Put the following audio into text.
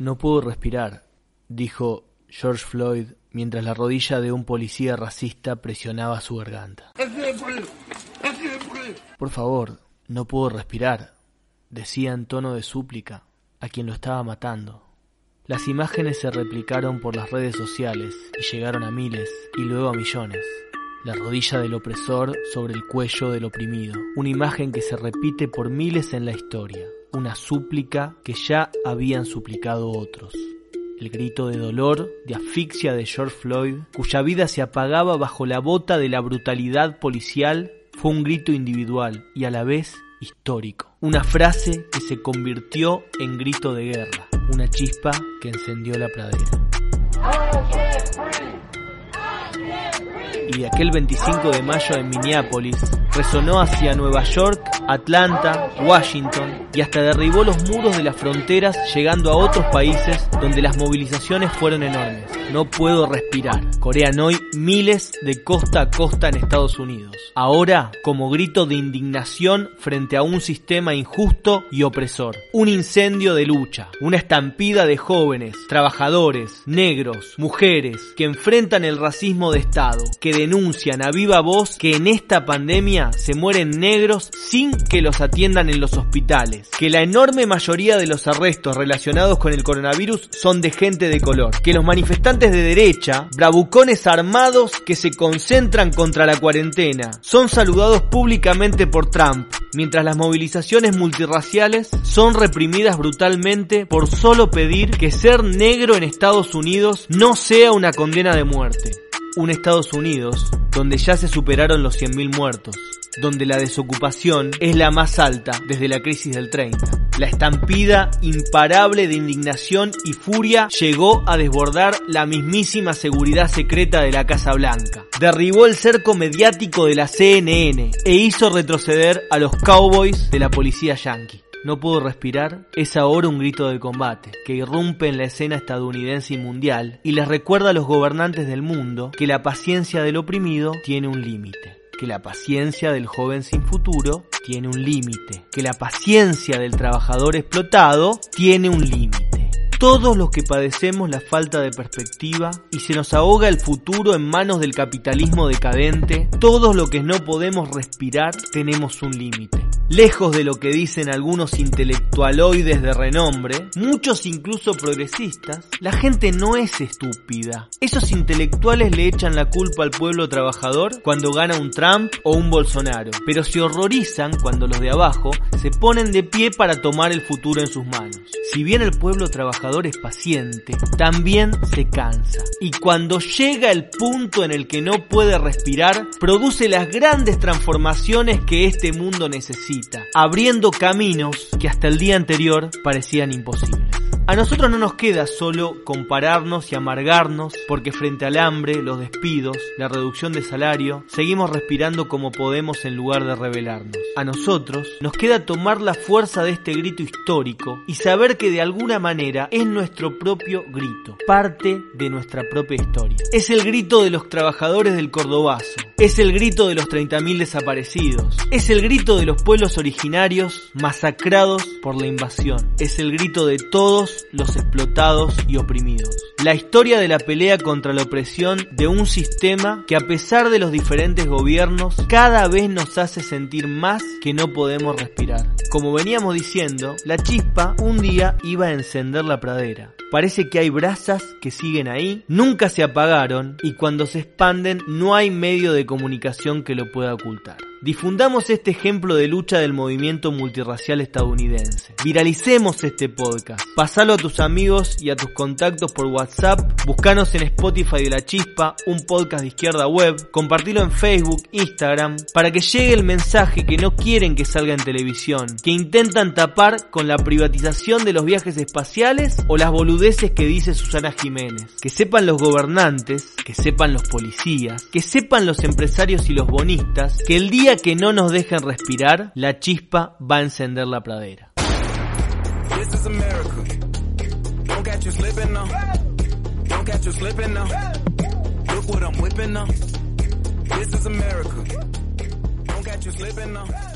No puedo respirar, dijo George Floyd mientras la rodilla de un policía racista presionaba su garganta. Por favor, no puedo respirar, decía en tono de súplica a quien lo estaba matando. Las imágenes se replicaron por las redes sociales y llegaron a miles y luego a millones. La rodilla del opresor sobre el cuello del oprimido. Una imagen que se repite por miles en la historia una súplica que ya habían suplicado otros. El grito de dolor, de asfixia de George Floyd, cuya vida se apagaba bajo la bota de la brutalidad policial, fue un grito individual y a la vez histórico. Una frase que se convirtió en grito de guerra, una chispa que encendió la pradera. Y aquel 25 de mayo en Minneapolis resonó hacia Nueva York Atlanta, Washington y hasta derribó los muros de las fronteras llegando a otros países donde las movilizaciones fueron enormes. No puedo respirar. Corean hoy miles de costa a costa en Estados Unidos. Ahora como grito de indignación frente a un sistema injusto y opresor. Un incendio de lucha. Una estampida de jóvenes, trabajadores, negros, mujeres que enfrentan el racismo de Estado, que denuncian a viva voz que en esta pandemia se mueren negros sin que los atiendan en los hospitales, que la enorme mayoría de los arrestos relacionados con el coronavirus son de gente de color, que los manifestantes de derecha, bravucones armados que se concentran contra la cuarentena, son saludados públicamente por Trump, mientras las movilizaciones multirraciales son reprimidas brutalmente por solo pedir que ser negro en Estados Unidos no sea una condena de muerte. Un Estados Unidos donde ya se superaron los 100.000 muertos, donde la desocupación es la más alta desde la crisis del 30. La estampida imparable de indignación y furia llegó a desbordar la mismísima seguridad secreta de la Casa Blanca. Derribó el cerco mediático de la CNN e hizo retroceder a los cowboys de la policía yankee. No puedo respirar es ahora un grito de combate que irrumpe en la escena estadounidense y mundial y les recuerda a los gobernantes del mundo que la paciencia del oprimido tiene un límite que la paciencia del joven sin futuro tiene un límite, que la paciencia del trabajador explotado tiene un límite. Todos los que padecemos la falta de perspectiva y se nos ahoga el futuro en manos del capitalismo decadente, todos los que no podemos respirar tenemos un límite. Lejos de lo que dicen algunos intelectualoides de renombre, muchos incluso progresistas, la gente no es estúpida. Esos intelectuales le echan la culpa al pueblo trabajador cuando gana un Trump o un Bolsonaro, pero se horrorizan cuando los de abajo se ponen de pie para tomar el futuro en sus manos. Si bien el pueblo trabajador es paciente, también se cansa. Y cuando llega el punto en el que no puede respirar, produce las grandes transformaciones que este mundo necesita abriendo caminos que hasta el día anterior parecían imposibles. A nosotros no nos queda solo compararnos y amargarnos porque frente al hambre, los despidos, la reducción de salario, seguimos respirando como podemos en lugar de rebelarnos. A nosotros nos queda tomar la fuerza de este grito histórico y saber que de alguna manera es nuestro propio grito, parte de nuestra propia historia. Es el grito de los trabajadores del Cordobazo, es el grito de los 30.000 desaparecidos, es el grito de los pueblos originarios masacrados por la invasión, es el grito de todos los explotados y oprimidos. La historia de la pelea contra la opresión de un sistema que a pesar de los diferentes gobiernos cada vez nos hace sentir más que no podemos respirar. Como veníamos diciendo, la chispa un día iba a encender la pradera. Parece que hay brasas que siguen ahí, nunca se apagaron y cuando se expanden no hay medio de comunicación que lo pueda ocultar. Difundamos este ejemplo de lucha del movimiento multirracial estadounidense. Viralicemos este podcast. Pasalo a tus amigos y a tus contactos por WhatsApp. Buscanos en Spotify de la Chispa, un podcast de izquierda web. Compartilo en Facebook, Instagram, para que llegue el mensaje que no quieren que salga en televisión, que intentan tapar con la privatización de los viajes espaciales o las boludeces que dice Susana Jiménez. Que sepan los gobernantes, que sepan los policías, que sepan los empresarios y los bonistas, que el día que no nos dejen respirar, la chispa va a encender la pradera. This is America. Don't catch you slipping now.